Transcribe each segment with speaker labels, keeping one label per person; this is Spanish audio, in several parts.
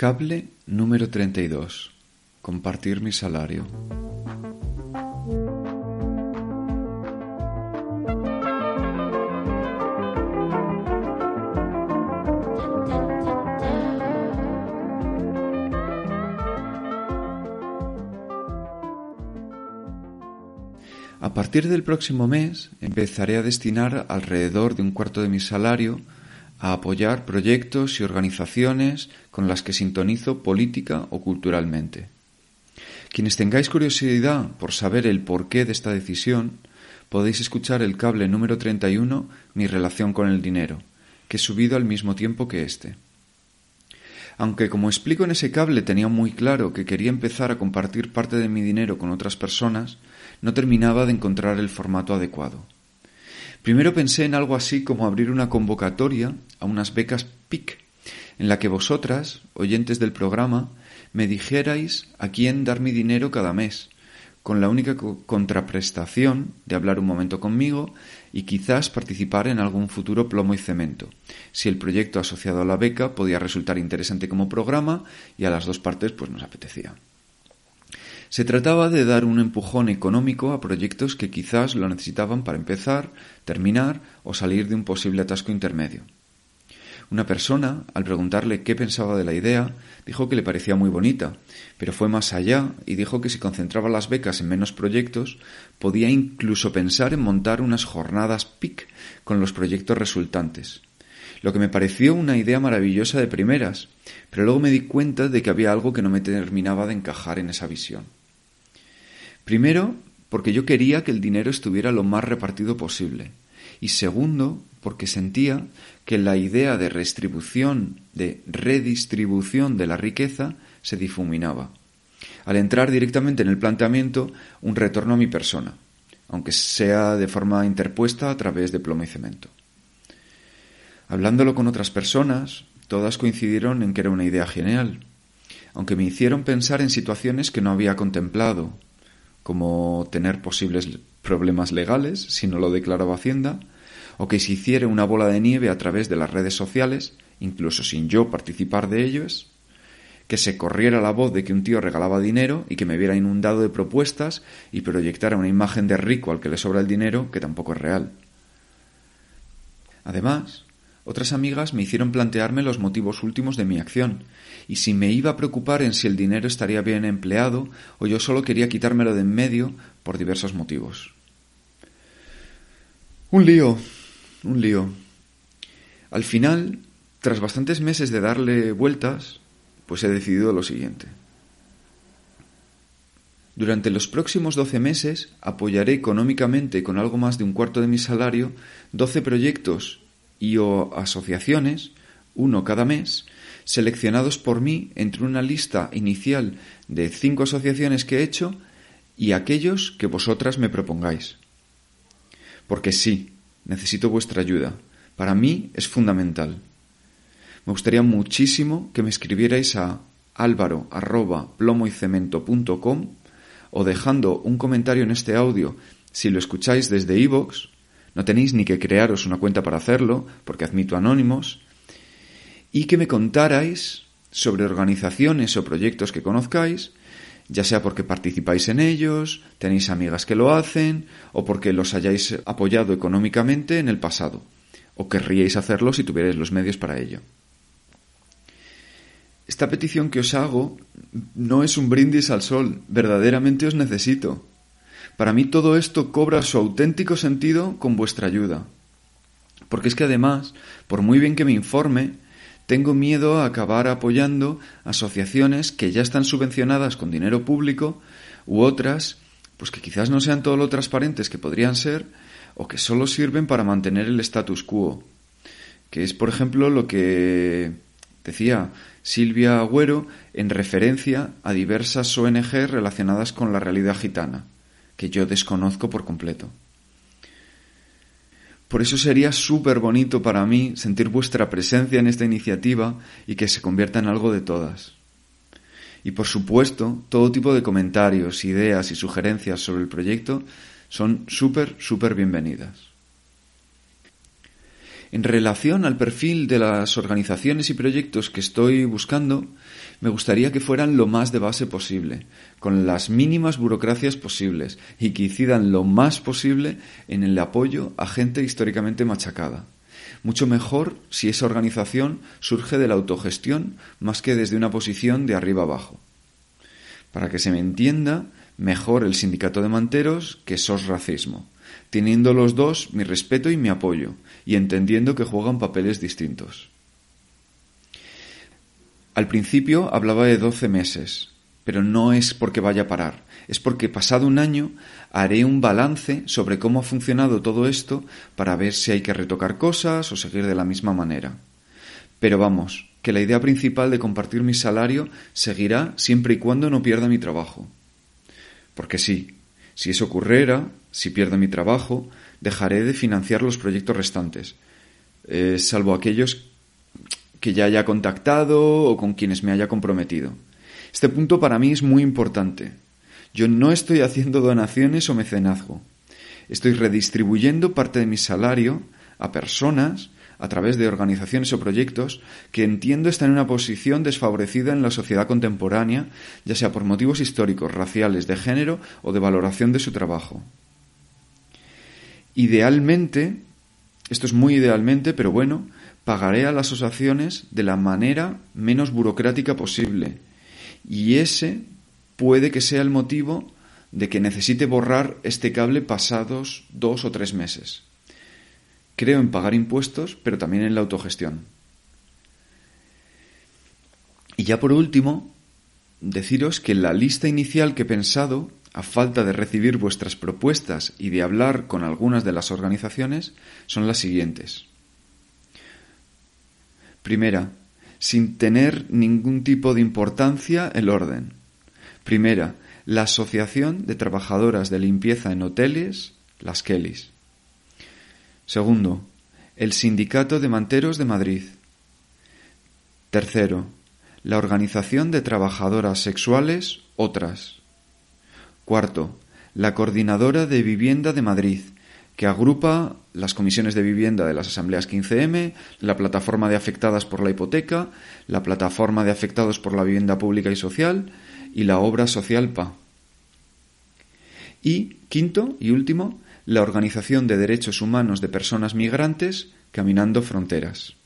Speaker 1: Cable número 32. Compartir mi salario. A partir del próximo mes empezaré a destinar alrededor de un cuarto de mi salario a apoyar proyectos y organizaciones con las que sintonizo política o culturalmente. Quienes tengáis curiosidad por saber el porqué de esta decisión, podéis escuchar el cable número 31, Mi relación con el dinero, que he subido al mismo tiempo que este. Aunque como explico en ese cable tenía muy claro que quería empezar a compartir parte de mi dinero con otras personas, no terminaba de encontrar el formato adecuado. Primero pensé en algo así como abrir una convocatoria a unas becas PIC, en la que vosotras, oyentes del programa, me dijerais a quién dar mi dinero cada mes, con la única contraprestación de hablar un momento conmigo y quizás participar en algún futuro plomo y cemento, si el proyecto asociado a la beca podía resultar interesante como programa y a las dos partes pues nos apetecía. Se trataba de dar un empujón económico a proyectos que quizás lo necesitaban para empezar, terminar o salir de un posible atasco intermedio. Una persona, al preguntarle qué pensaba de la idea, dijo que le parecía muy bonita, pero fue más allá y dijo que si concentraba las becas en menos proyectos, podía incluso pensar en montar unas jornadas PIC con los proyectos resultantes. Lo que me pareció una idea maravillosa de primeras, pero luego me di cuenta de que había algo que no me terminaba de encajar en esa visión. Primero, porque yo quería que el dinero estuviera lo más repartido posible. Y segundo, porque sentía que la idea de redistribución, de redistribución de la riqueza se difuminaba. Al entrar directamente en el planteamiento, un retorno a mi persona, aunque sea de forma interpuesta a través de plomo y cemento. Hablándolo con otras personas, todas coincidieron en que era una idea genial, aunque me hicieron pensar en situaciones que no había contemplado, como tener posibles problemas legales si no lo declaraba Hacienda, o que se hiciera una bola de nieve a través de las redes sociales, incluso sin yo participar de ellos, que se corriera la voz de que un tío regalaba dinero y que me viera inundado de propuestas y proyectara una imagen de rico al que le sobra el dinero que tampoco es real. Además, otras amigas me hicieron plantearme los motivos últimos de mi acción, y si me iba a preocupar en si el dinero estaría bien empleado o yo solo quería quitármelo de en medio por diversos motivos. Un lío, un lío. Al final, tras bastantes meses de darle vueltas, pues he decidido lo siguiente. Durante los próximos doce meses apoyaré económicamente con algo más de un cuarto de mi salario doce proyectos y o asociaciones, uno cada mes, seleccionados por mí entre una lista inicial de cinco asociaciones que he hecho y aquellos que vosotras me propongáis. Porque sí, necesito vuestra ayuda. Para mí es fundamental. Me gustaría muchísimo que me escribierais a álvaro arroba o dejando un comentario en este audio si lo escucháis desde iVoox no tenéis ni que crearos una cuenta para hacerlo, porque admito anónimos, y que me contarais sobre organizaciones o proyectos que conozcáis, ya sea porque participáis en ellos, tenéis amigas que lo hacen, o porque los hayáis apoyado económicamente en el pasado, o querríais hacerlo si tuvierais los medios para ello. Esta petición que os hago no es un brindis al sol, verdaderamente os necesito. Para mí todo esto cobra su auténtico sentido con vuestra ayuda. Porque es que además, por muy bien que me informe, tengo miedo a acabar apoyando asociaciones que ya están subvencionadas con dinero público u otras, pues que quizás no sean todo lo transparentes que podrían ser o que solo sirven para mantener el status quo, que es por ejemplo lo que decía Silvia Agüero en referencia a diversas ONG relacionadas con la realidad gitana, que yo desconozco por completo. Por eso sería súper bonito para mí sentir vuestra presencia en esta iniciativa y que se convierta en algo de todas. Y por supuesto, todo tipo de comentarios, ideas y sugerencias sobre el proyecto son súper, súper bienvenidas. En relación al perfil de las organizaciones y proyectos que estoy buscando, me gustaría que fueran lo más de base posible, con las mínimas burocracias posibles y que incidan lo más posible en el apoyo a gente históricamente machacada. Mucho mejor si esa organización surge de la autogestión más que desde una posición de arriba abajo. Para que se me entienda, mejor el sindicato de manteros que SOS Racismo teniendo los dos mi respeto y mi apoyo, y entendiendo que juegan papeles distintos. Al principio hablaba de doce meses, pero no es porque vaya a parar, es porque pasado un año haré un balance sobre cómo ha funcionado todo esto para ver si hay que retocar cosas o seguir de la misma manera. Pero vamos, que la idea principal de compartir mi salario seguirá siempre y cuando no pierda mi trabajo. Porque sí, si eso ocurriera, si pierdo mi trabajo, dejaré de financiar los proyectos restantes, eh, salvo aquellos que ya haya contactado o con quienes me haya comprometido. Este punto para mí es muy importante. Yo no estoy haciendo donaciones o mecenazgo. Estoy redistribuyendo parte de mi salario a personas a través de organizaciones o proyectos que entiendo están en una posición desfavorecida en la sociedad contemporánea, ya sea por motivos históricos, raciales, de género o de valoración de su trabajo. Idealmente, esto es muy idealmente, pero bueno, pagaré a las asociaciones de la manera menos burocrática posible. Y ese puede que sea el motivo de que necesite borrar este cable pasados dos o tres meses. Creo en pagar impuestos, pero también en la autogestión. Y ya por último, deciros que la lista inicial que he pensado, a falta de recibir vuestras propuestas y de hablar con algunas de las organizaciones, son las siguientes. Primera, sin tener ningún tipo de importancia el orden. Primera, la Asociación de Trabajadoras de Limpieza en Hoteles, las Kellys. Segundo, el Sindicato de Manteros de Madrid. Tercero, la Organización de Trabajadoras Sexuales, otras. Cuarto, la Coordinadora de Vivienda de Madrid, que agrupa las comisiones de vivienda de las asambleas 15M, la plataforma de afectadas por la hipoteca, la plataforma de afectados por la vivienda pública y social y la obra social PA. Y quinto y último, la Organización de Derechos Humanos de Personas Migrantes Caminando Fronteras.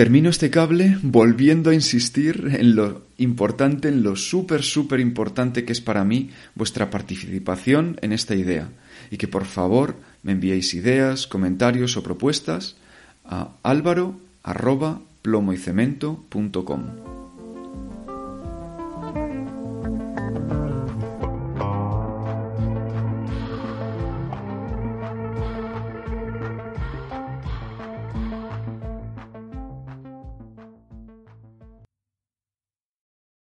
Speaker 1: Termino este cable volviendo a insistir en lo importante, en lo súper, súper importante que es para mí vuestra participación en esta idea. Y que por favor me enviéis ideas, comentarios o propuestas a álvaro